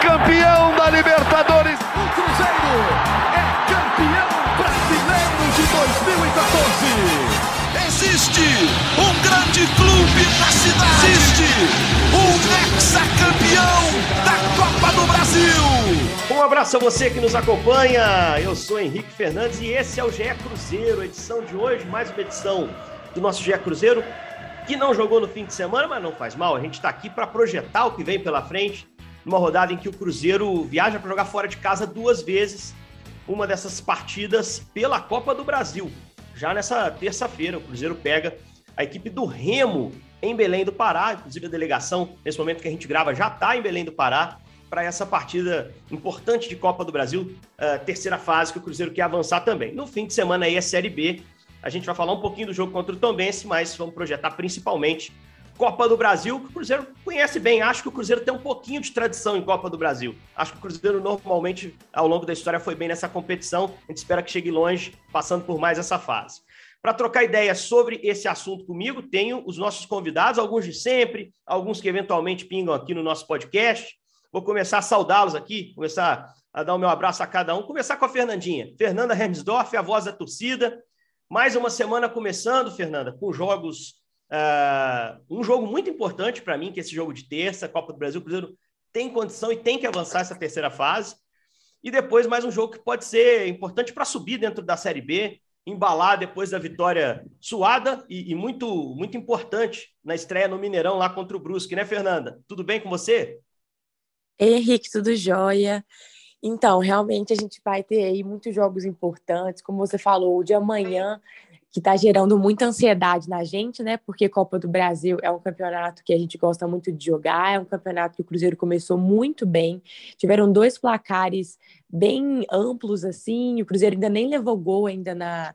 campeão da Libertadores. O Cruzeiro é campeão brasileiro de 2014. Existe um grande clube na cidade. Existe um ex-campeão da Copa do Brasil. Um abraço a você que nos acompanha. Eu sou Henrique Fernandes e esse é o GE Cruzeiro, edição de hoje, mais uma edição do nosso GE Cruzeiro, que não jogou no fim de semana, mas não faz mal. A gente está aqui para projetar o que vem pela frente, numa rodada em que o Cruzeiro viaja para jogar fora de casa duas vezes, uma dessas partidas pela Copa do Brasil. Já nessa terça-feira, o Cruzeiro pega a equipe do Remo em Belém do Pará, inclusive a delegação, nesse momento que a gente grava, já está em Belém do Pará para essa partida importante de Copa do Brasil, uh, terceira fase que o Cruzeiro quer avançar também. No fim de semana aí é Série B, a gente vai falar um pouquinho do jogo contra o Tombense, mas vamos projetar principalmente Copa do Brasil, que o Cruzeiro conhece bem. Acho que o Cruzeiro tem um pouquinho de tradição em Copa do Brasil. Acho que o Cruzeiro normalmente, ao longo da história, foi bem nessa competição. A gente espera que chegue longe, passando por mais essa fase. Para trocar ideias sobre esse assunto comigo, tenho os nossos convidados, alguns de sempre, alguns que eventualmente pingam aqui no nosso podcast. Vou começar a saudá-los aqui, começar a dar o meu abraço a cada um. Começar com a Fernandinha. Fernanda Hermsdorf, a voz da torcida. Mais uma semana começando, Fernanda, com jogos. Uh, um jogo muito importante para mim, que é esse jogo de terça, Copa do Brasil. O Cruzeiro tem condição e tem que avançar essa terceira fase. E depois mais um jogo que pode ser importante para subir dentro da Série B, embalar depois da vitória suada e, e, muito, muito importante na estreia no Mineirão lá contra o Brusque, né, Fernanda? Tudo bem com você? Henrique, tudo jóia. Então, realmente a gente vai ter aí muitos jogos importantes, como você falou, de amanhã, que está gerando muita ansiedade na gente, né? Porque Copa do Brasil é um campeonato que a gente gosta muito de jogar, é um campeonato que o Cruzeiro começou muito bem. Tiveram dois placares bem amplos assim, o Cruzeiro ainda nem levou gol ainda na,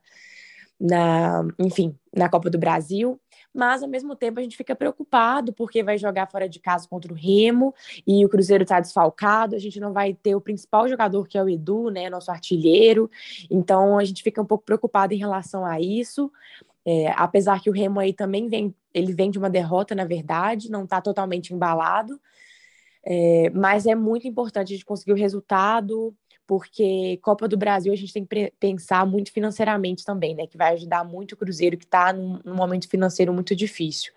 na, enfim, na Copa do Brasil mas ao mesmo tempo a gente fica preocupado porque vai jogar fora de casa contra o Remo e o Cruzeiro está desfalcado, a gente não vai ter o principal jogador que é o Edu, né, nosso artilheiro, então a gente fica um pouco preocupado em relação a isso. É, apesar que o Remo aí também vem, ele vem de uma derrota, na verdade, não está totalmente embalado, é, mas é muito importante a gente conseguir o resultado, porque Copa do Brasil a gente tem que pensar muito financeiramente também, né? Que vai ajudar muito o Cruzeiro, que está num, num, momento financeiro muito difícil.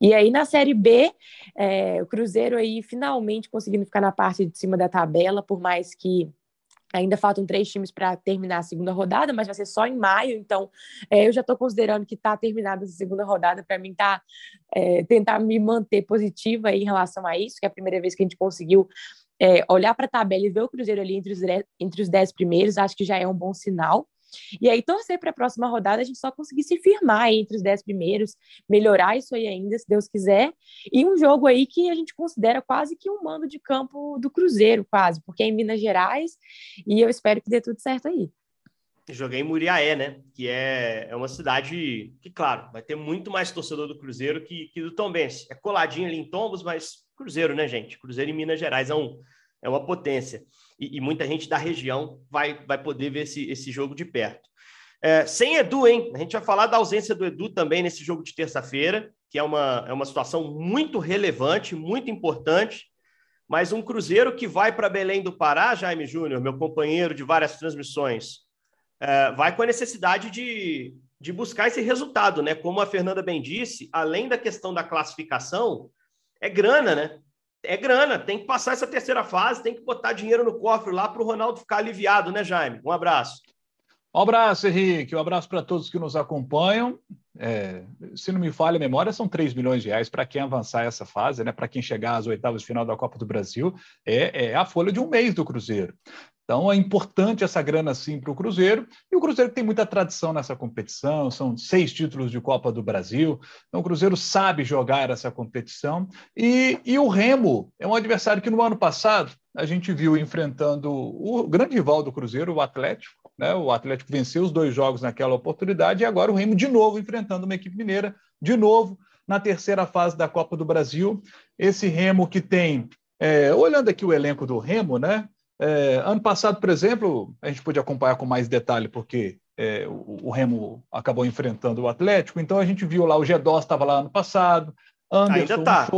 E aí na Série B, é, o Cruzeiro aí finalmente conseguindo ficar na parte de cima da tabela, por mais que Ainda faltam três times para terminar a segunda rodada, mas vai ser só em maio. Então, é, eu já estou considerando que está terminada essa segunda rodada. Para mim, tá é, tentar me manter positiva em relação a isso, que é a primeira vez que a gente conseguiu é, olhar para a tabela e ver o Cruzeiro ali entre os, entre os dez primeiros, acho que já é um bom sinal. E aí, torcer para a próxima rodada a gente só conseguir se firmar entre os dez primeiros, melhorar isso aí ainda, se Deus quiser. E um jogo aí que a gente considera quase que um mando de campo do Cruzeiro, quase, porque é em Minas Gerais, e eu espero que dê tudo certo aí. Joguei em Muriaé, né? Que é, é uma cidade que, claro, vai ter muito mais torcedor do Cruzeiro que, que do Tombense. É coladinho ali em Tombos, mas Cruzeiro, né, gente? Cruzeiro em Minas Gerais é, um, é uma potência. E, e muita gente da região vai, vai poder ver esse, esse jogo de perto. É, sem Edu, hein? A gente vai falar da ausência do Edu também nesse jogo de terça-feira, que é uma, é uma situação muito relevante, muito importante. Mas um Cruzeiro que vai para Belém do Pará, Jaime Júnior, meu companheiro de várias transmissões, é, vai com a necessidade de, de buscar esse resultado, né? Como a Fernanda bem disse, além da questão da classificação, é grana, né? É grana, tem que passar essa terceira fase, tem que botar dinheiro no cofre lá para o Ronaldo ficar aliviado, né, Jaime? Um abraço. Um abraço, Henrique. Um abraço para todos que nos acompanham. É, se não me falha a memória, são 3 milhões de reais para quem avançar essa fase, né? Para quem chegar às oitavas de final da Copa do Brasil, é, é, a folha de um mês do Cruzeiro. Então é importante essa grana sim para o Cruzeiro, e o Cruzeiro tem muita tradição nessa competição, são seis títulos de Copa do Brasil, então o Cruzeiro sabe jogar essa competição, e, e o Remo é um adversário que no ano passado a gente viu enfrentando o grande rival do Cruzeiro, o Atlético, né? o Atlético venceu os dois jogos naquela oportunidade, e agora o Remo de novo enfrentando uma equipe mineira, de novo na terceira fase da Copa do Brasil, esse Remo que tem, é, olhando aqui o elenco do Remo, né? É, ano passado, por exemplo, a gente pôde acompanhar com mais detalhe, porque é, o, o, Remo acabou enfrentando o Atlético, então a gente viu lá, o Gedós estava lá ano passado, Anderson, Ainda tá.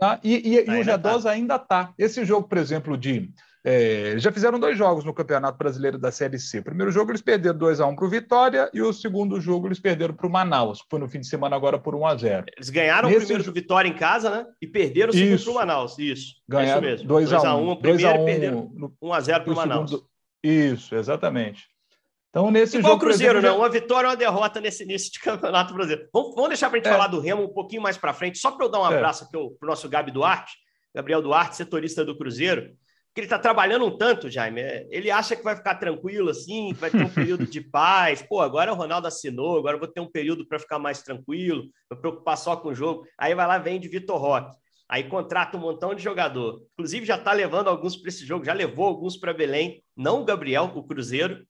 Ah, e, e, e o G12 tá. ainda está. Esse jogo, por exemplo, de é, já fizeram dois jogos no Campeonato Brasileiro da Série C. O primeiro jogo eles perderam 2x1 para o Vitória e o segundo jogo eles perderam para o Manaus, foi no fim de semana agora por 1x0. Eles ganharam Nesse... o primeiro do Vitória em casa, né? E perderam o segundo para o Manaus. Isso. Ganharam é isso mesmo. 2x1 primeiro 2 perderam 1x0 para o Manaus. Segundo... Isso, exatamente. Então, nesse Igual jogo. o Cruzeiro, exemplo, né? Uma vitória ou uma derrota nesse início de campeonato brasileiro. Vamos, vamos deixar para a gente é. falar do Remo um pouquinho mais para frente, só para eu dar um é. abraço para o nosso Gabi Duarte, Gabriel Duarte, setorista do Cruzeiro que ele está trabalhando um tanto, Jaime. É, ele acha que vai ficar tranquilo assim, que vai ter um período de paz. Pô, agora o Ronaldo assinou, agora vou ter um período para ficar mais tranquilo, me preocupar só com o jogo. Aí vai lá, vem de Vitor Roque. Aí contrata um montão de jogador. Inclusive, já está levando alguns para esse jogo, já levou alguns para Belém, não o Gabriel, o Cruzeiro.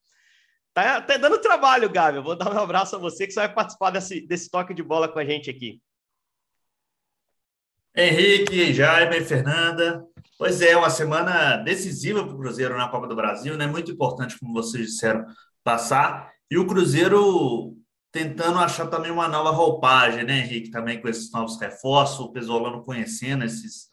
Tá, tá dando trabalho, Gabi. Eu vou dar um abraço a você que você vai participar desse, desse toque de bola com a gente aqui. Henrique, Jaime, Fernanda, Pois é, uma semana decisiva para o Cruzeiro na Copa do Brasil, né? Muito importante, como vocês disseram, passar. E o Cruzeiro tentando achar também uma nova roupagem, né, Henrique? Também com esses novos reforços, o Pesolano conhecendo esses,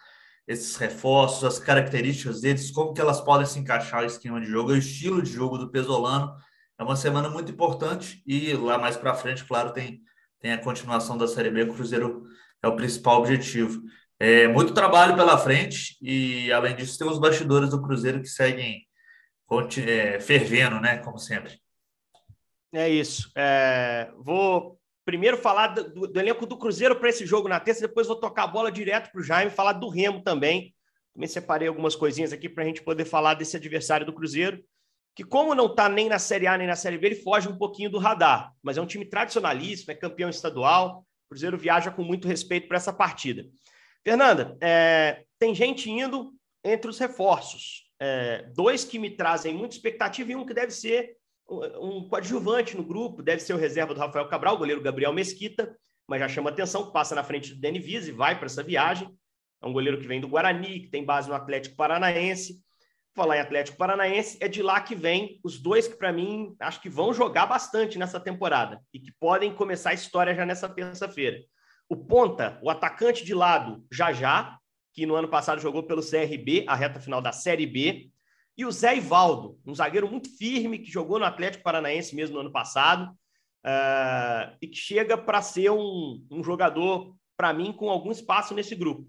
esses reforços, as características deles, como que elas podem se encaixar no esquema de jogo, o estilo de jogo do Pesolano. É uma semana muito importante e lá mais para frente, claro, tem, tem a continuação da Série B. O Cruzeiro é o principal objetivo. É, muito trabalho pela frente e, além disso, tem os bastidores do Cruzeiro que seguem é, fervendo, né? Como sempre. É isso. É, vou primeiro falar do, do elenco do Cruzeiro para esse jogo na terça, depois vou tocar a bola direto para o Jaime falar do Remo também. Também separei algumas coisinhas aqui para a gente poder falar desse adversário do Cruzeiro, que, como não está nem na Série A nem na Série B, ele foge um pouquinho do radar, mas é um time tradicionalíssimo, é campeão estadual. Cruzeiro viaja com muito respeito para essa partida. Fernanda, é, tem gente indo entre os reforços. É, dois que me trazem muita expectativa e um que deve ser um coadjuvante no grupo, deve ser o reserva do Rafael Cabral, o goleiro Gabriel Mesquita, mas já chama atenção, passa na frente do Dani Vise, vai para essa viagem. É um goleiro que vem do Guarani, que tem base no Atlético Paranaense. Falar em Atlético Paranaense, é de lá que vem os dois que, para mim, acho que vão jogar bastante nessa temporada e que podem começar a história já nessa terça-feira. O ponta, o atacante de lado, Jajá, que no ano passado jogou pelo CRB, a reta final da Série B, e o Zé Ivaldo, um zagueiro muito firme, que jogou no Atlético Paranaense mesmo no ano passado, uh, e que chega para ser um, um jogador, para mim, com algum espaço nesse grupo.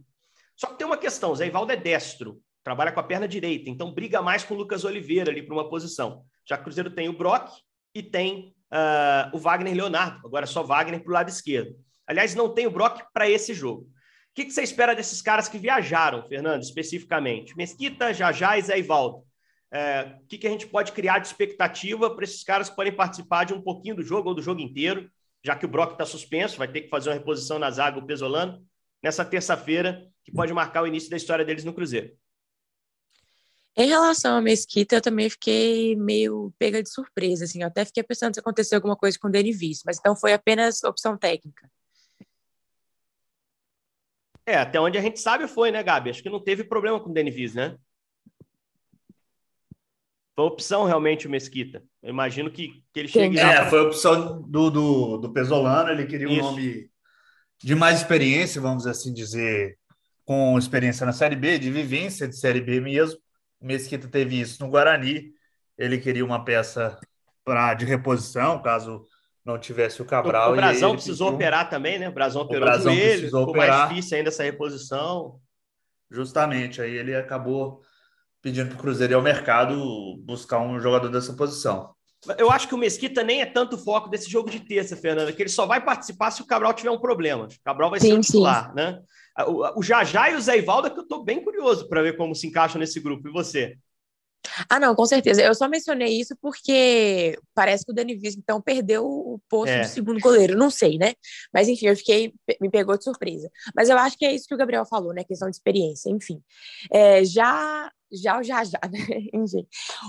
Só que tem uma questão: o Zé Ivaldo é destro, trabalha com a perna direita, então briga mais com o Lucas Oliveira ali para uma posição. Já que o Cruzeiro tem o Brock e tem uh, o Wagner Leonardo, agora só Wagner para o lado esquerdo. Aliás, não tem o Brock para esse jogo. O que, que, você espera desses caras que viajaram, Fernando, especificamente? Mesquita, Jajá e Zé Ivaldo. É, o que, que a gente pode criar de expectativa para esses caras que podem participar de um pouquinho do jogo ou do jogo inteiro, já que o Brock está suspenso, vai ter que fazer uma reposição na zaga, o Pesolano, nessa terça-feira, que pode marcar o início da história deles no Cruzeiro. Em relação à Mesquita, eu também fiquei meio pega de surpresa, assim, eu até fiquei pensando se aconteceu alguma coisa com o Dani Viz, mas então foi apenas opção técnica. É, até onde a gente sabe foi, né, Gabi? Acho que não teve problema com o Denivis, né? Foi opção realmente o Mesquita. Eu imagino que, que ele chegue. É, pra... foi opção do, do, do Pesolano, ele queria um Isso. nome de mais experiência, vamos assim dizer, com experiência na Série B, de vivência de Série B mesmo. O Mesquita teve isso no Guarani. Ele queria uma peça pra, de reposição, caso não tivesse o Cabral. O, o Brasão precisou pediu... operar também, né? O Brasão operou o, Brasão o joelho, ficou operar. mais difícil ainda essa reposição. Justamente, aí ele acabou pedindo para o Cruzeiro ir ao mercado buscar um jogador dessa posição. Eu acho que o Mesquita nem é tanto foco desse jogo de terça, Fernanda, que ele só vai participar se o Cabral tiver um problema. O Cabral vai sim, ser o titular, sim. né? O, Jajá e o Zé Ivaldo é que eu estou bem curioso para ver como se encaixam nesse grupo. E você? Ah, não, com certeza. Eu só mencionei isso porque parece que o Dani então, perdeu o posto é. de segundo goleiro. Não sei, né? Mas, enfim, eu fiquei, me pegou de surpresa. Mas eu acho que é isso que o Gabriel falou, né? Questão de experiência, enfim. É, já, já o Jajá, né? enfim.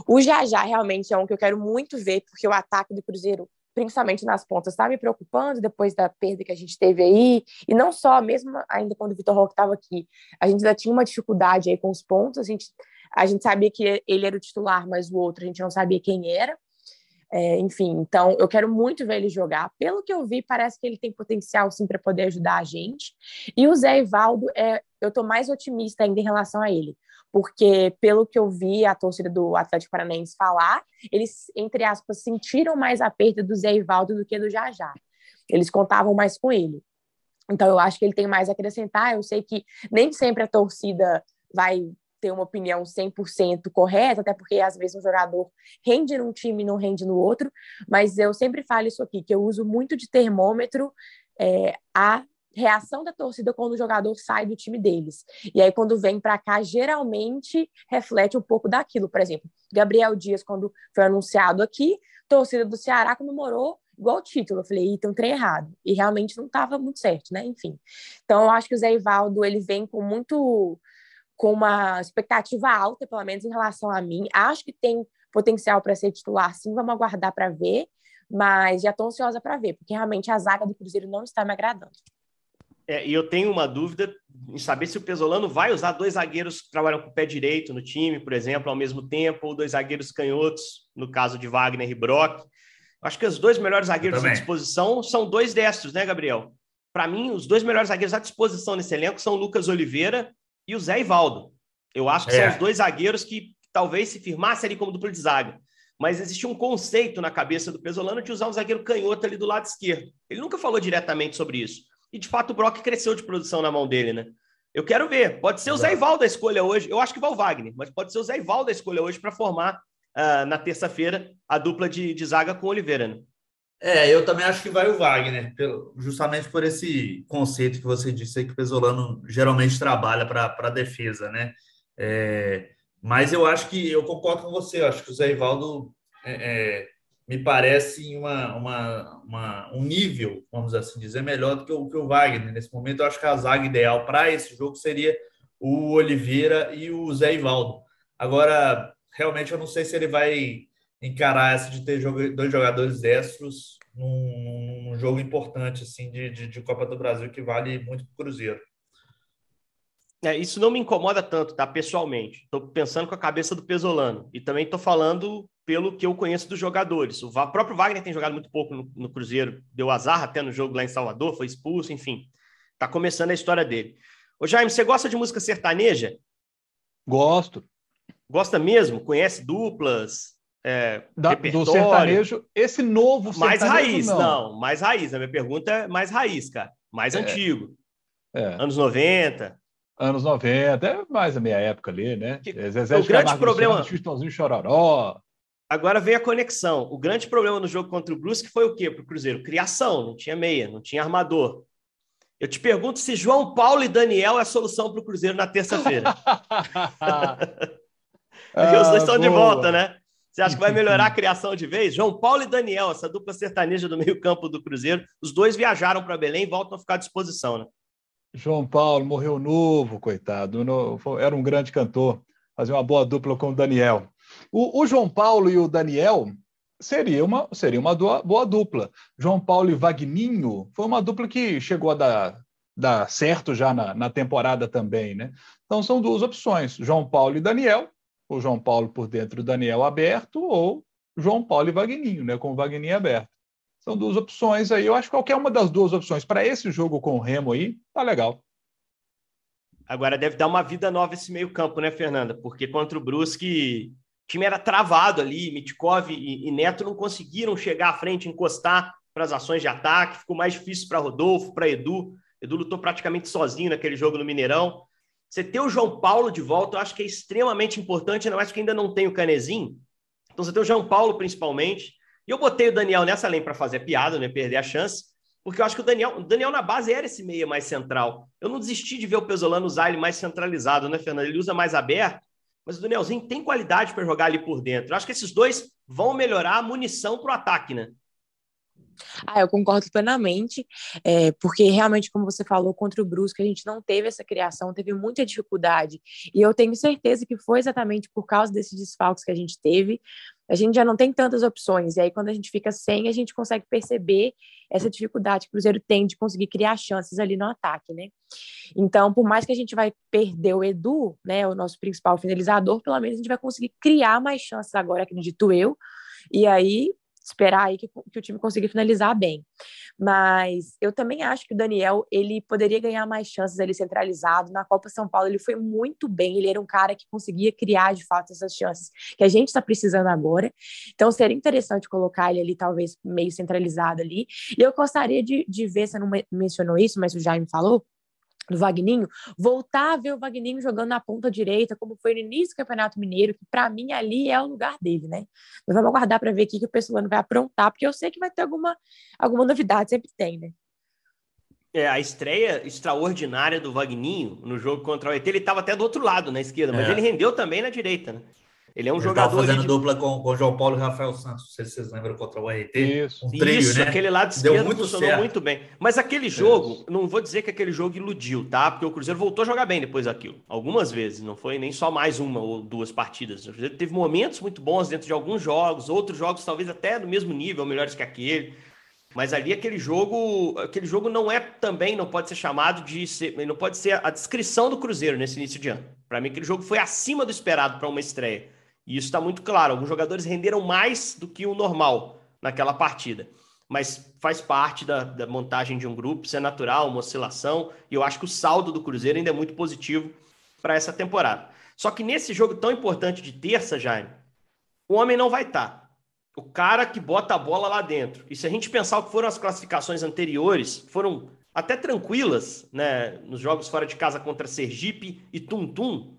O Jajá realmente é um que eu quero muito ver, porque o ataque do Cruzeiro principalmente nas pontas, está me preocupando depois da perda que a gente teve aí, e não só, mesmo ainda quando o Vitor Roque estava aqui, a gente ainda tinha uma dificuldade aí com os pontos, a gente a gente sabia que ele era o titular, mas o outro a gente não sabia quem era. É, enfim, então eu quero muito ver ele jogar. Pelo que eu vi, parece que ele tem potencial sim para poder ajudar a gente. E o Zé Ivaldo é eu tô mais otimista ainda em relação a ele. Porque, pelo que eu vi a torcida do Atlético Paranaense falar, eles, entre aspas, sentiram mais a perda do Zé Ivaldo do que do Jajá. Eles contavam mais com ele. Então, eu acho que ele tem mais a acrescentar. Eu sei que nem sempre a torcida vai ter uma opinião 100% correta, até porque às vezes um jogador rende num time e não rende no outro, mas eu sempre falo isso aqui, que eu uso muito de termômetro é, a reação da torcida quando o jogador sai do time deles. E aí, quando vem para cá, geralmente reflete um pouco daquilo. Por exemplo, Gabriel Dias, quando foi anunciado aqui, torcida do Ceará comemorou igual o título. Eu falei, tem um trem errado. E realmente não estava muito certo, né? Enfim. Então, eu acho que o Zé Ivaldo, ele vem com muito com uma expectativa alta, pelo menos em relação a mim. Acho que tem potencial para ser titular, sim, vamos aguardar para ver, mas já estou ansiosa para ver, porque realmente a zaga do Cruzeiro não está me agradando. É, e eu tenho uma dúvida em saber se o Pesolano vai usar dois zagueiros que trabalham com o pé direito no time, por exemplo, ao mesmo tempo, ou dois zagueiros canhotos, no caso de Wagner e Brock. Acho que os dois melhores zagueiros à disposição são dois destros, né, Gabriel? Para mim, os dois melhores zagueiros à disposição nesse elenco são o Lucas Oliveira e o Zé Ivaldo. Eu acho que é. são os dois zagueiros que talvez se firmassem ali como dupla de zaga. Mas existe um conceito na cabeça do Pesolano de usar um zagueiro canhoto ali do lado esquerdo. Ele nunca falou diretamente sobre isso. E de fato o Brock cresceu de produção na mão dele, né? Eu quero ver. Pode ser o Zé Ivaldo a escolha hoje. Eu acho que vai o Wagner, mas pode ser o Zé Ivaldo a escolha hoje para formar uh, na terça-feira a dupla de, de zaga com o Oliveira, né? É, eu também acho que vai o Wagner, justamente por esse conceito que você disse aí que o Pesolano geralmente trabalha para a defesa, né? É, mas eu acho que eu concordo com você, eu acho que o Zé Ivaldo é, é, me parece uma, uma, uma, um nível, vamos assim dizer, melhor do que o, que o Wagner. Nesse momento, eu acho que a zaga ideal para esse jogo seria o Oliveira e o Zé Ivaldo. Agora, realmente, eu não sei se ele vai encarar essa de ter dois jogadores destros num, num jogo importante assim de, de, de, Copa do Brasil que vale muito para o Cruzeiro. É, isso não me incomoda tanto, tá? Pessoalmente. Estou pensando com a cabeça do Pesolano. E também estou falando pelo que eu conheço dos jogadores. O próprio Wagner tem jogado muito pouco no, no, Cruzeiro, deu azar até no jogo lá em Salvador, foi expulso, enfim. Tá começando a história dele. Ô Jaime, você gosta de música sertaneja? Gosto. Gosta mesmo? Conhece duplas? é, da, do sertanejo, esse novo sertanejo. Mais raiz, não. não. mais raiz. A minha pergunta é mais raiz, cara. Mais é. antigo. É. Anos 90. Anos 90, é mais a minha época ali, né? Que, Zezé o grande problema. Chitãozinho Chororó. Agora vem a conexão. O grande problema no jogo contra o Brusque foi o quê para o Cruzeiro? Criação, não tinha meia, não tinha armador. Eu te pergunto se João Paulo e Daniel é a solução para o Cruzeiro na terça-feira. Porque ah, os dois estão boa. de volta, né? Você acha que vai melhorar a criação de vez? João Paulo e Daniel, essa dupla sertaneja do meio-campo do Cruzeiro, os dois viajaram para Belém e voltam a ficar à disposição, né? João Paulo morreu novo, coitado. Era um grande cantor. Fazer uma boa dupla com o Daniel. O, o João Paulo e o Daniel seria uma, seria uma boa dupla. João Paulo e Vagninho foi uma dupla que chegou a dar, dar certo já na, na temporada também, né? Então são duas opções: João Paulo e Daniel o João Paulo por dentro, o Daniel aberto, ou João Paulo e Vagninho, né, com o Vagninho aberto. São duas opções aí. Eu acho que qualquer uma das duas opções para esse jogo com o Remo aí, tá legal. Agora deve dar uma vida nova esse meio-campo, né, Fernanda? Porque contra o Brusque, time era travado ali, Mitkov e, e Neto não conseguiram chegar à frente, encostar para as ações de ataque, ficou mais difícil para Rodolfo, para Edu. Edu lutou praticamente sozinho naquele jogo no Mineirão. Você ter o João Paulo de volta, eu acho que é extremamente importante, ainda mais que ainda não tem o Canezinho. Então você tem o João Paulo, principalmente. E eu botei o Daniel nessa além para fazer piada, né? Perder a chance. Porque eu acho que o Daniel, o Daniel na base era esse meia mais central. Eu não desisti de ver o Pesolano usar ele mais centralizado, né, Fernando? Ele usa mais aberto, mas o Danielzinho tem qualidade para jogar ali por dentro. Eu acho que esses dois vão melhorar a munição para o ataque, né? Ah, eu concordo plenamente, é, porque realmente, como você falou, contra o Brusque, a gente não teve essa criação, teve muita dificuldade. E eu tenho certeza que foi exatamente por causa desses desfalques que a gente teve. A gente já não tem tantas opções, e aí quando a gente fica sem, a gente consegue perceber essa dificuldade que o Cruzeiro tem de conseguir criar chances ali no ataque, né? Então, por mais que a gente vai perder o Edu, né, o nosso principal finalizador, pelo menos a gente vai conseguir criar mais chances agora, acredito eu, e aí esperar aí que, que, o time consiga finalizar bem. Mas eu também acho que o Daniel ele poderia ganhar mais chances ali centralizado. Na Copa São Paulo ele foi muito bem, ele era um cara que conseguia criar de fato essas chances que a gente está precisando agora. Então seria interessante colocar ele ali, talvez meio centralizado ali. E eu gostaria de, de ver, você não mencionou isso, mas o Jaime falou, do Vagninho, voltar a ver o Vagninho jogando na ponta direita, como foi no início do Campeonato Mineiro, que para mim ali é o lugar dele, né? Nós vamos aguardar para ver o que o pessoal vai aprontar, porque eu sei que vai ter alguma, alguma novidade, sempre tem, né? É, a estreia extraordinária do Vagninho no jogo contra o ET, ele estava até do outro lado, na esquerda, mas é. ele rendeu também na direita, né? Ele é um ele jogador. fazendo de... dupla com, o João Paulo e Rafael Santos. Não sei se vocês lembram contra o RT. Isso, um trio, Isso né? aquele lado esquerdo muito funcionou certo. muito bem. Mas aquele jogo, Isso. não vou dizer que aquele jogo iludiu, tá? Porque o Cruzeiro voltou a jogar bem depois daquilo. Algumas vezes, não foi nem só mais uma ou duas partidas. O Cruzeiro teve momentos muito bons dentro de alguns jogos, outros jogos talvez até do mesmo nível, melhores que aquele. Mas ali aquele jogo, aquele jogo não é também, não pode ser chamado de ser, não pode ser a descrição do Cruzeiro nesse início de ano. Para mim aquele jogo foi acima do esperado para uma estreia. E isso está muito claro. Alguns jogadores renderam mais do que o normal naquela partida. Mas faz parte da, da montagem de um grupo, isso é natural, uma oscilação. E eu acho que o saldo do Cruzeiro ainda é muito positivo para essa temporada. Só que nesse jogo tão importante de terça, Jaime, o homem não vai estar. Tá. O cara que bota a bola lá dentro. E se a gente pensar o que foram as classificações anteriores, foram até tranquilas, né? Nos jogos fora de casa contra Sergipe e Tum Tum,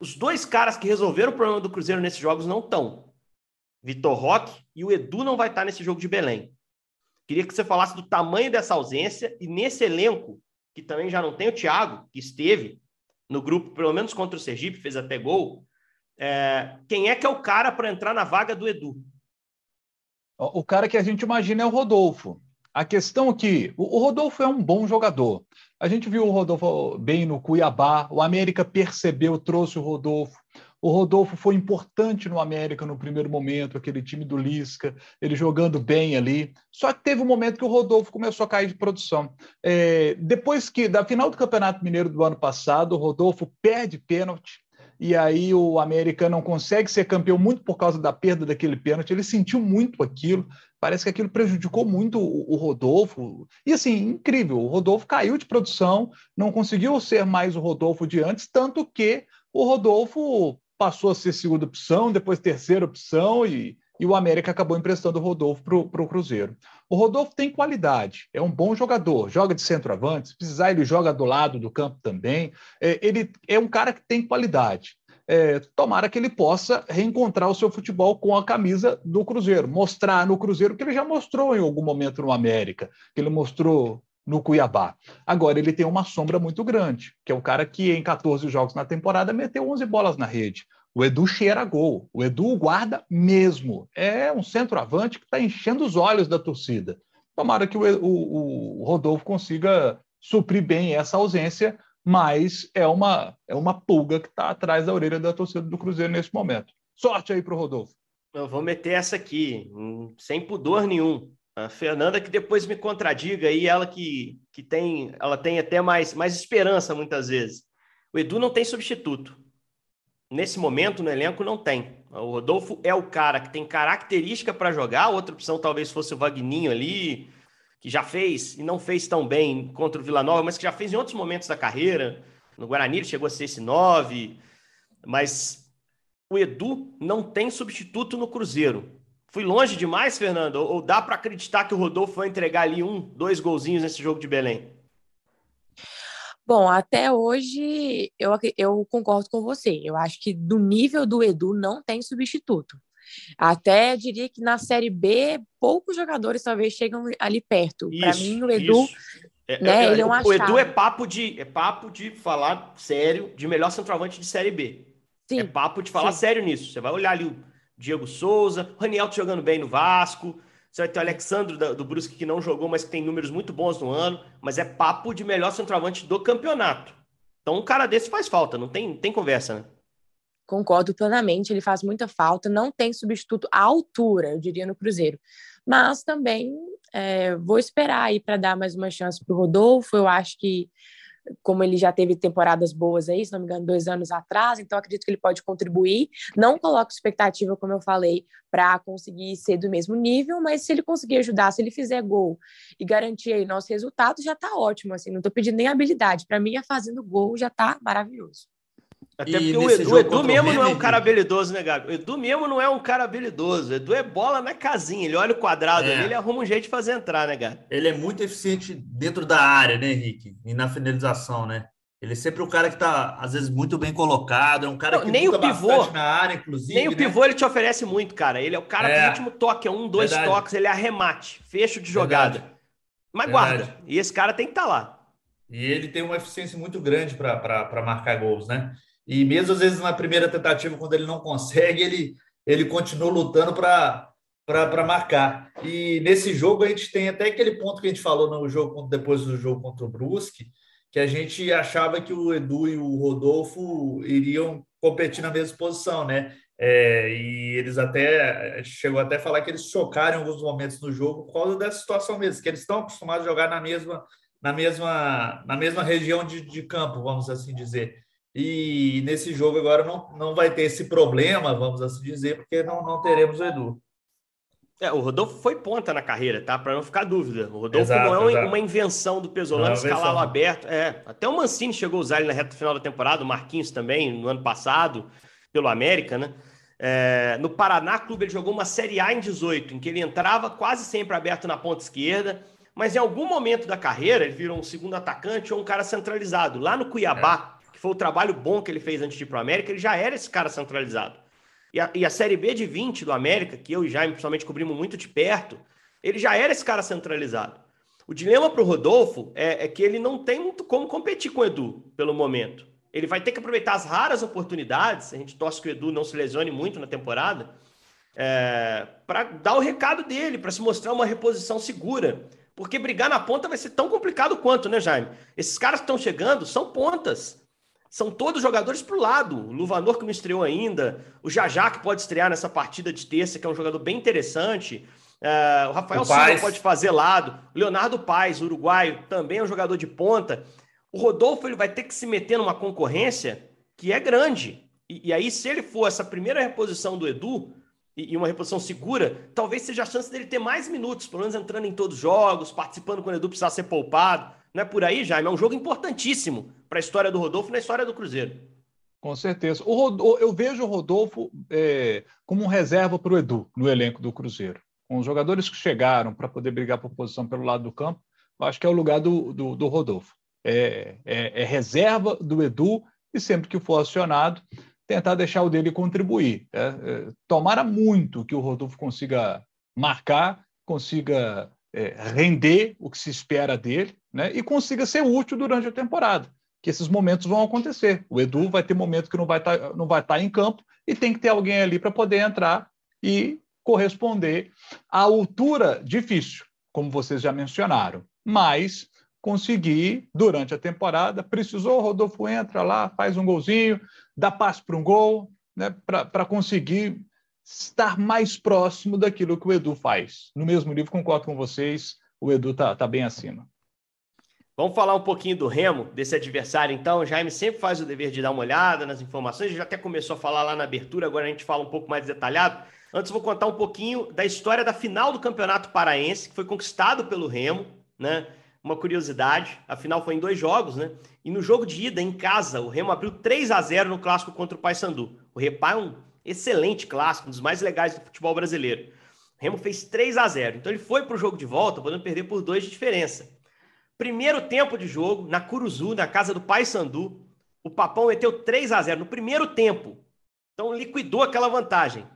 os dois caras que resolveram o problema do Cruzeiro nesses jogos não estão. Vitor Roque e o Edu não vai estar nesse jogo de Belém. Queria que você falasse do tamanho dessa ausência e nesse elenco, que também já não tem o Thiago, que esteve no grupo, pelo menos contra o Sergipe, fez até gol. É, quem é que é o cara para entrar na vaga do Edu? O cara que a gente imagina é o Rodolfo. A questão aqui, o Rodolfo é um bom jogador. A gente viu o Rodolfo bem no Cuiabá, o América percebeu, trouxe o Rodolfo. O Rodolfo foi importante no América no primeiro momento, aquele time do Lisca, ele jogando bem ali. Só que teve um momento que o Rodolfo começou a cair de produção. É, depois que, da final do Campeonato Mineiro do ano passado, o Rodolfo perde pênalti e aí o América não consegue ser campeão muito por causa da perda daquele pênalti. Ele sentiu muito aquilo, parece que aquilo prejudicou muito o, Rodolfo. E assim, incrível, o Rodolfo caiu de produção, não conseguiu ser mais o Rodolfo de antes, tanto que o Rodolfo passou a ser segunda opção, depois terceira opção e, e o América acabou emprestando o Rodolfo para o Cruzeiro. O Rodolfo tem qualidade, é um bom jogador, joga de centroavante, se precisar ele joga do lado do campo também. É, ele é um cara que tem qualidade. É, tomara que ele possa reencontrar o seu futebol com a camisa do Cruzeiro, mostrar no Cruzeiro que ele já mostrou em algum momento no América, que ele mostrou no Cuiabá. Agora, ele tem uma sombra muito grande, que é o cara que em 14 jogos na temporada meteu 11 bolas na rede. O Edu cheira gol. O Edu guarda mesmo. É um centroavante que está enchendo os olhos da torcida. Tomara que o, o, o, Rodolfo consiga suprir bem essa ausência, mas é uma, é uma pulga que está atrás da orelha da torcida do Cruzeiro nesse momento. Sorte aí para o Rodolfo. Eu vou meter essa aqui, sem pudor nenhum. A Fernanda que depois me contradiga aí, ela que, que tem, ela tem até mais, mais esperança muitas vezes. O Edu não tem substituto nesse momento no elenco não tem. O Rodolfo é o cara que tem característica para jogar, outra opção talvez fosse o Vagninho ali, que já fez e não fez tão bem contra o Vila Nova, mas que já fez em outros momentos da carreira. No Guarani ele chegou a ser esse nove, mas o Edu não tem substituto no Cruzeiro. Fui longe demais, Fernando? Ou dá para acreditar que o Rodolfo vai entregar ali um, dois golzinhos nesse jogo de Belém? Bom, até hoje eu, eu concordo com você. Eu acho que do nível do Edu não tem substituto. Até diria que na Série B, poucos jogadores talvez chegam ali perto. Para mim, o Edu. É, né, é, ele é um o Edu é papo, de, é papo de falar sério de melhor centroavante de Série B. Sim, é papo de falar sim. sério nisso. Você vai olhar ali o Diego Souza, o Raniel jogando bem no Vasco, você vai ter o Alexandre do Brusque que não jogou, mas que tem números muito bons no ano, mas é papo de melhor centroavante do campeonato. Então um cara desse faz falta, não tem, tem conversa, né? Concordo plenamente, ele faz muita falta, não tem substituto à altura, eu diria, no Cruzeiro. Mas também é, vou esperar aí para dar mais uma chance para o Rodolfo. Eu acho que como ele já teve temporadas boas aí, se não me engano, dois anos atrás, então acredito que ele pode contribuir. Não coloco expectativa, como eu falei, para conseguir ser do mesmo nível, mas se ele conseguir ajudar, se ele fizer gol e garantir aí nosso resultado, já está ótimo. Assim, não estou pedindo nem habilidade. Para mim, é fazendo gol já está maravilhoso. Até porque o Edu, Edu mesmo não é um cara habilidoso, né, Gabi? O Edu mesmo não é um cara habilidoso. O Edu é bola na casinha. Ele olha o quadrado é. ali, ele arruma um jeito de fazer entrar, né, Gabi? Ele é muito eficiente dentro da área, né, Henrique? E na finalização, né? Ele é sempre o cara que tá, às vezes, muito bem colocado. É um cara não, que nem o pivô, na área, inclusive. Nem né? o pivô ele te oferece muito, cara. Ele é o cara é. do último toque, é um, dois Verdade. toques, ele é arremate, fecho de jogada. Verdade. Mas Verdade. guarda. E esse cara tem que estar tá lá. E ele tem uma eficiência muito grande para marcar gols, né? E mesmo às vezes na primeira tentativa, quando ele não consegue, ele, ele continua lutando para para marcar. E nesse jogo a gente tem até aquele ponto que a gente falou no jogo depois do jogo contra o Brusque, que a gente achava que o Edu e o Rodolfo iriam competir na mesma posição, né? É, e eles até chegou até a falar que eles chocaram em alguns momentos no jogo por causa dessa situação mesmo, que eles estão acostumados a jogar na mesma na mesma na mesma região de, de campo, vamos assim dizer. E nesse jogo agora não, não vai ter esse problema, vamos assim dizer, porque não, não teremos o Edu. É, o Rodolfo foi ponta na carreira, tá? Para não ficar dúvida. O Rodolfo exato, não é exato. uma invenção do Pesolano escalá-lo aberto. É, até o Mancini chegou a usar ele na reta final da temporada, o Marquinhos também, no ano passado, pelo América, né? É, no Paraná Clube ele jogou uma Série A em 18, em que ele entrava quase sempre aberto na ponta esquerda, mas em algum momento da carreira ele virou um segundo atacante ou um cara centralizado. Lá no Cuiabá, é foi o trabalho bom que ele fez antes de ir para o América, ele já era esse cara centralizado. E a, e a Série B de 20 do América, que eu e Jaime principalmente cobrimos muito de perto, ele já era esse cara centralizado. O dilema para o Rodolfo é, é, que ele não tem muito como competir com o Edu pelo momento. Ele vai ter que aproveitar as raras oportunidades, a gente torce que o Edu não se lesione muito na temporada, é, para dar o recado dele, para se mostrar uma reposição segura. Porque brigar na ponta vai ser tão complicado quanto, né, Jaime? Esses caras que estão chegando são pontas são todos jogadores para o lado. O Luvanor, que não estreou ainda, o Jajá, que pode estrear nessa partida de terça, que é um jogador bem interessante. Uh, o Rafael o Silva pode fazer lado. O Leonardo Paes, uruguaio, também é um jogador de ponta. O Rodolfo ele vai ter que se meter numa concorrência que é grande. E, e aí, se ele for essa primeira reposição do Edu, e, e uma reposição segura, talvez seja a chance dele ter mais minutos, pelo menos entrando em todos os jogos, participando quando o Edu precisar ser poupado. Não é por aí, Jaime? É um jogo importantíssimo para a história do Rodolfo na história do Cruzeiro. Com certeza. O Rodolfo, eu vejo o Rodolfo é, como um reserva para o Edu no elenco do Cruzeiro. Com os jogadores que chegaram para poder brigar por posição pelo lado do campo, eu acho que é o lugar do, do, do Rodolfo. É, é, é, reserva do Edu e sempre que for acionado, tentar deixar o dele contribuir. É, é, tomara muito que o Rodolfo consiga marcar, consiga é, render o que se espera dele né, e consiga ser útil durante a temporada. Que esses momentos vão acontecer. O Edu vai ter momento que não vai estar tá, não vai tá em campo e tem que ter alguém ali para poder entrar e corresponder à altura difícil, como vocês já mencionaram. Mas conseguir durante a temporada, precisou, Rodolfo entra lá, faz um golzinho, dá passe para um gol, né, para conseguir estar mais próximo daquilo que o Edu faz. No mesmo nível, concordo com vocês, o Edu está tá bem acima. Vamos falar um pouquinho do Remo, desse adversário, então. O Jaime sempre faz o dever de dar uma olhada nas informações. Já até começou a falar lá na abertura, agora a gente fala um pouco mais detalhado. Antes, vou contar um pouquinho da história da final do Campeonato Paraense, que foi conquistado pelo Remo, né? Uma curiosidade, a final foi em dois jogos, né? E no jogo de ida, em casa, o Remo abriu 3 a 0 no clássico contra o Paysandu. O Repá é um excelente clássico, um dos mais legais do futebol brasileiro. O Remo fez 3 a 0 Então ele foi para o jogo de volta, podendo perder por dois de diferença. Primeiro tempo de jogo, na Curuzu, na casa do Pai Sandu, o Papão meteu 3 a 0 no primeiro tempo. Então liquidou aquela vantagem.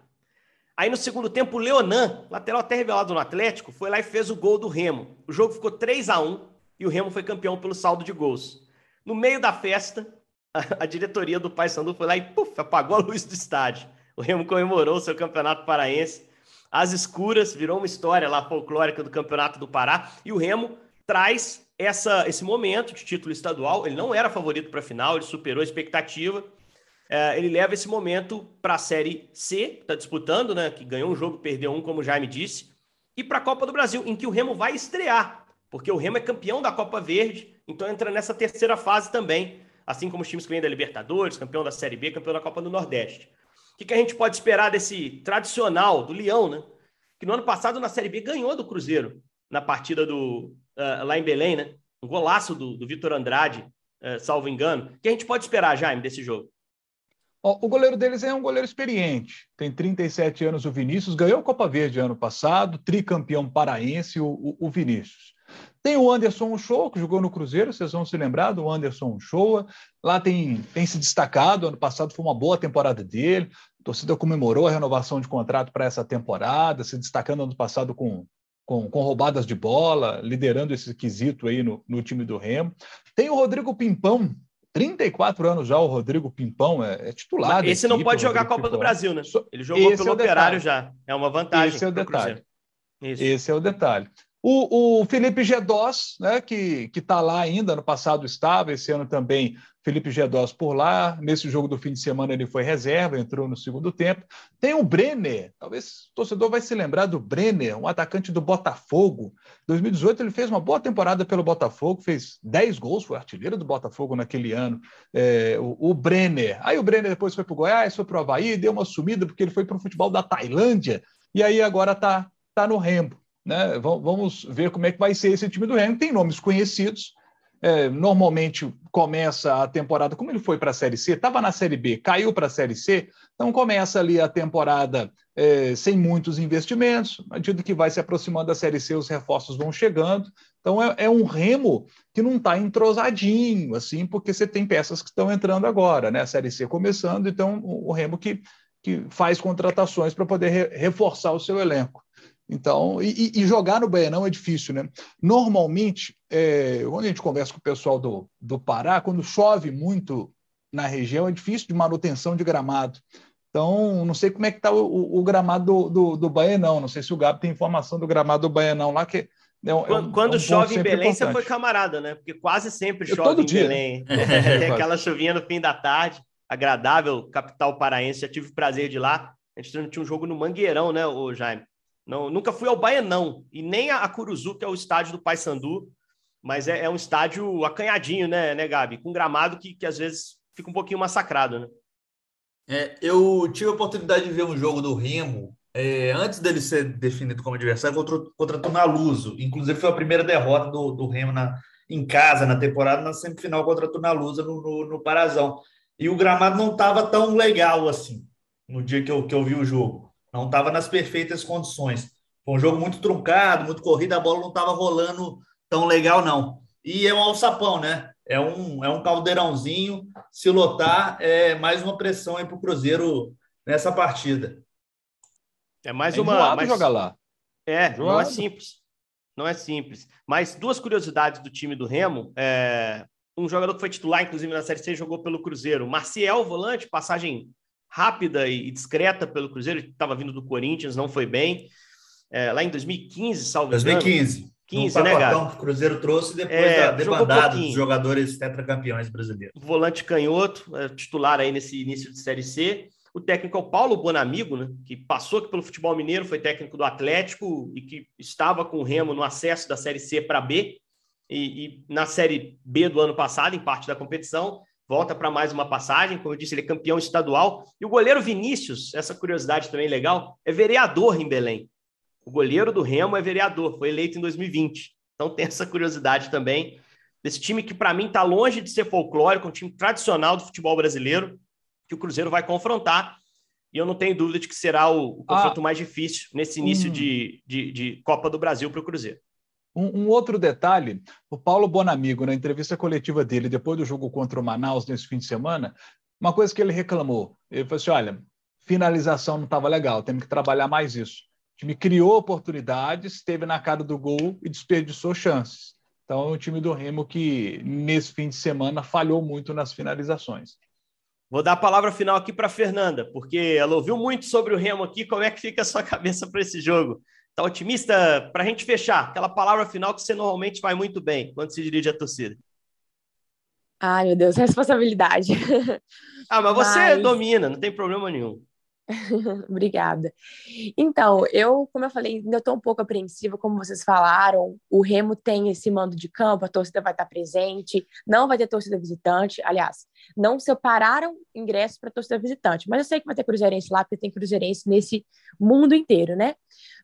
Aí no segundo tempo, o Leonan, lateral até revelado no Atlético, foi lá e fez o gol do Remo. O jogo ficou 3 a 1 e o Remo foi campeão pelo saldo de gols. No meio da festa, a, diretoria do Pai Sandu foi lá e puf, apagou a luz do estádio. O Remo comemorou seu campeonato paraense. As escuras virou uma história lá folclórica do Campeonato do Pará e o Remo traz essa, esse momento de título estadual. Ele não era favorito para a final, ele superou a expectativa. É, ele leva esse momento para a Série C, que está disputando, né? Que ganhou um jogo, perdeu um, como o Jaime disse, e para a Copa do Brasil, em que o Remo vai estrear, porque o Remo é campeão da Copa Verde, Então entra nessa terceira fase também, assim como os times que vêm da Libertadores, campeão da Série B, campeão da Copa do Nordeste. O que, que a gente pode esperar desse tradicional do Leão, né? Que no ano passado na Série B ganhou do Cruzeiro na partida do uh, lá em Belém, né? Um golaço do, do Vitor Andrade, uh, salvo engano. O que a gente pode esperar, Jaime, desse jogo? O goleiro deles é um goleiro experiente, tem 37 anos o Vinícius, ganhou a Copa Verde ano passado, tricampeão paraense o, o Vinícius. Tem o Anderson Show, que jogou no Cruzeiro, vocês vão se lembrar do Anderson Show. Lá tem, tem se destacado, ano passado foi uma boa temporada dele, a torcida comemorou a renovação de contrato para essa temporada, se destacando ano passado com, com, com, roubadas de bola, liderando esse quesito aí no, no time do Remo. Tem o Rodrigo Pimpão, 34 anos já o Rodrigo Pimpão é, é titular. Mas esse não pode jogar a Copa Pimpão. do Brasil, né? Ele jogou esse pelo é Operário já. É uma vantagem. Esse é o detalhe. Esse é o detalhe. O, o Felipe Gedós, né, que está lá ainda, no passado estava, esse ano também Felipe Gedós por lá. Nesse jogo do fim de semana ele foi reserva, entrou no segundo tempo. Tem o Brenner, talvez o torcedor vai se lembrar do Brenner, um atacante do Botafogo. Em 2018 ele fez uma boa temporada pelo Botafogo, fez 10 gols, foi artilheiro do Botafogo naquele ano. É, o, o, Brenner. Aí o Brenner depois foi para o Goiás, foi para o Havaí, deu uma sumida porque ele foi para o futebol da Tailândia e aí agora está tá no Rembo. Né? Vamos ver como é que vai ser esse time do Remo. Tem nomes conhecidos. É, normalmente começa a temporada, como ele foi para a Série C, estava na Série B, caiu para a Série C, então começa ali a temporada é, sem muitos investimentos. À medida que vai se aproximando da Série C, os reforços vão chegando. Então é, é um remo que não está entrosadinho, assim, porque você tem peças que estão entrando agora, né? A Série C começando, então o, o remo que, que faz contratações para poder re, reforçar o seu elenco. Então, e, e, jogar no Baianão é difícil, né? Normalmente, é, quando a gente conversa com o pessoal do, do Pará, quando chove muito na região, é difícil de manutenção de gramado. Então, não sei como é que está o, o, gramado do, do, do Baianão, não sei se o Gabi tem informação do gramado do Baianão lá, que é um, quando, é um, quando é um chove em Belém, importante. você foi camarada, né? Porque quase sempre chove em dia. Belém. É, tem aquela chuvinha no fim da tarde, agradável, capital paraense, já tive o prazer de ir lá. A gente tinha um jogo no Mangueirão, né, o Jaime? Não, nunca fui ao Baianão e nem a Curuzu, que é o estádio do Paysandu, mas é, é, um estádio acanhadinho, né, né, Gabi? Com gramado que, que às vezes fica um pouquinho massacrado, né? É, eu tive a oportunidade de ver um jogo do Remo é, antes dele ser definido como adversário contra, contra Tunaluso. Inclusive, foi a primeira derrota do, do Remo na, em casa na temporada, na semifinal contra Tunalusa no, no, no Parazão. E o gramado não estava tão legal assim no dia que eu, que eu vi o jogo não estava nas perfeitas condições. Foi um jogo muito truncado, muito corrido, a bola não estava rolando tão legal, não. E é um alçapão, né? É um, é um caldeirãozinho. Se lotar, é mais uma pressão aí para o Cruzeiro nessa partida. É mais é uma. Mais... jogar lá. É, não é simples. Não é simples. Mas duas curiosidades do time do Remo. É... Um jogador que foi titular, inclusive, na Série C, jogou pelo Cruzeiro. Marcial, volante, passagem rápida e discreta pelo Cruzeiro, estava vindo do Corinthians, não foi bem. É, lá em 2015, salvo 2015. Engano, 15, né, Gato? que o Cruzeiro trouxe depois é, da debandada dos jogadores tetracampeões brasileiros. Volante canhoto, é, titular aí nesse início de Série C. O técnico é o Paulo Bonamigo, né, que passou aqui pelo futebol mineiro, foi técnico do Atlético e que estava com o Remo no acesso da Série C para B. E, e na Série B do ano passado, em parte da competição, volta para mais uma passagem. Como eu disse, ele é campeão estadual. E o goleiro Vinícius, essa curiosidade também legal, é vereador em Belém. O goleiro do Remo é vereador, foi eleito em 2020. Então tem essa curiosidade também desse time que, para mim, está longe de ser folclórico, um time tradicional do futebol brasileiro, que o Cruzeiro vai confrontar. E eu não tenho dúvida de que será o, o confronto ah, mais difícil nesse início hum. de, de, de Copa do Brasil para o Cruzeiro. Um, um, outro detalhe, o Paulo Bonamigo, na entrevista coletiva dele, depois do jogo contra o Manaus nesse fim de semana, uma coisa que ele reclamou, ele falou assim, olha, finalização não estava legal, temos que trabalhar mais isso. O time criou oportunidades, esteve na cara do gol e desperdiçou chances. Então, é um time do Remo que, nesse fim de semana, falhou muito nas finalizações. Vou dar a palavra final aqui para Fernanda, porque ela ouviu muito sobre o Remo aqui. Como é que fica a sua cabeça para esse jogo? Tá otimista para a gente fechar? Aquela palavra final que você normalmente vai muito bem quando se dirige à torcida. Ai, meu Deus, responsabilidade. Ah, mas você mas... domina, não tem problema nenhum. Obrigada. Então, eu, como eu falei, ainda estou um pouco apreensiva, como vocês falaram. O Remo tem esse mando de campo, a torcida vai estar presente, não vai ter torcida visitante. Aliás, não separaram ingressos para torcida visitante, mas eu sei que vai ter cruzeirense lá, porque tem cruzeirense nesse mundo inteiro, né?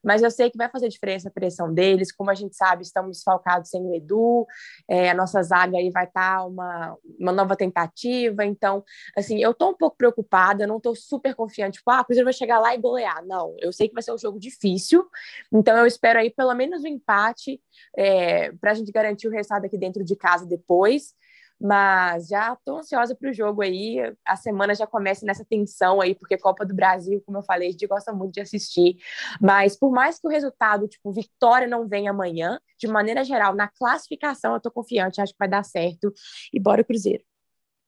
Mas eu sei que vai fazer diferença a pressão deles. Como a gente sabe, estamos desfalcados sem o Edu, é, a nossa zaga aí vai estar tá uma, uma nova tentativa. Então, assim, eu estou um pouco preocupada, não estou super confiante, tipo, ah, o Cruzeiro vai chegar lá e golear. Não, eu sei que vai ser um jogo difícil, então eu espero aí pelo menos um empate é, para a gente garantir o resultado aqui dentro de casa depois. Mas já estou ansiosa para o jogo aí. A semana já começa nessa tensão aí, porque Copa do Brasil, como eu falei, a gente gosta muito de assistir. Mas por mais que o resultado, tipo, vitória não venha amanhã, de maneira geral, na classificação, eu estou confiante, acho que vai dar certo. E bora Cruzeiro.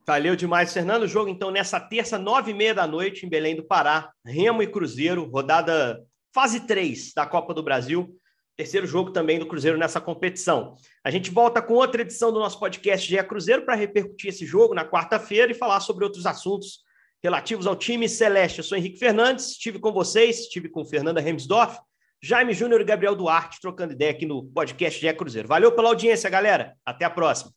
Valeu demais, Fernando. O jogo, então, nessa terça, nove e meia da noite, em Belém do Pará. Remo e Cruzeiro, rodada fase 3 da Copa do Brasil terceiro jogo também do Cruzeiro nessa competição. A gente volta com outra edição do nosso podcast GE Cruzeiro para repercutir esse jogo na quarta-feira e falar sobre outros assuntos relativos ao time celeste. Eu sou Henrique Fernandes, estive com vocês, estive com Fernanda Remsdorf, Jaime Júnior e Gabriel Duarte trocando ideia aqui no podcast GE Cruzeiro. Valeu pela audiência, galera. Até a próxima.